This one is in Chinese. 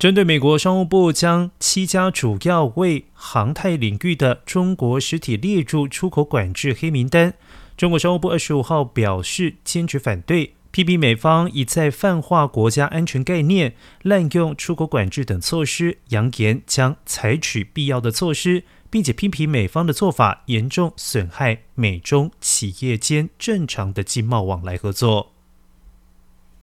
针对美国商务部将七家主要为航太领域的中国实体列入出口管制黑名单。中国商务部二十五号表示坚决反对批评美方已在泛化国家安全概念滥用出口管制等措施扬言将采取必要的措施并且批评美方的做法严重损害美中企业间正常的经贸往来合作。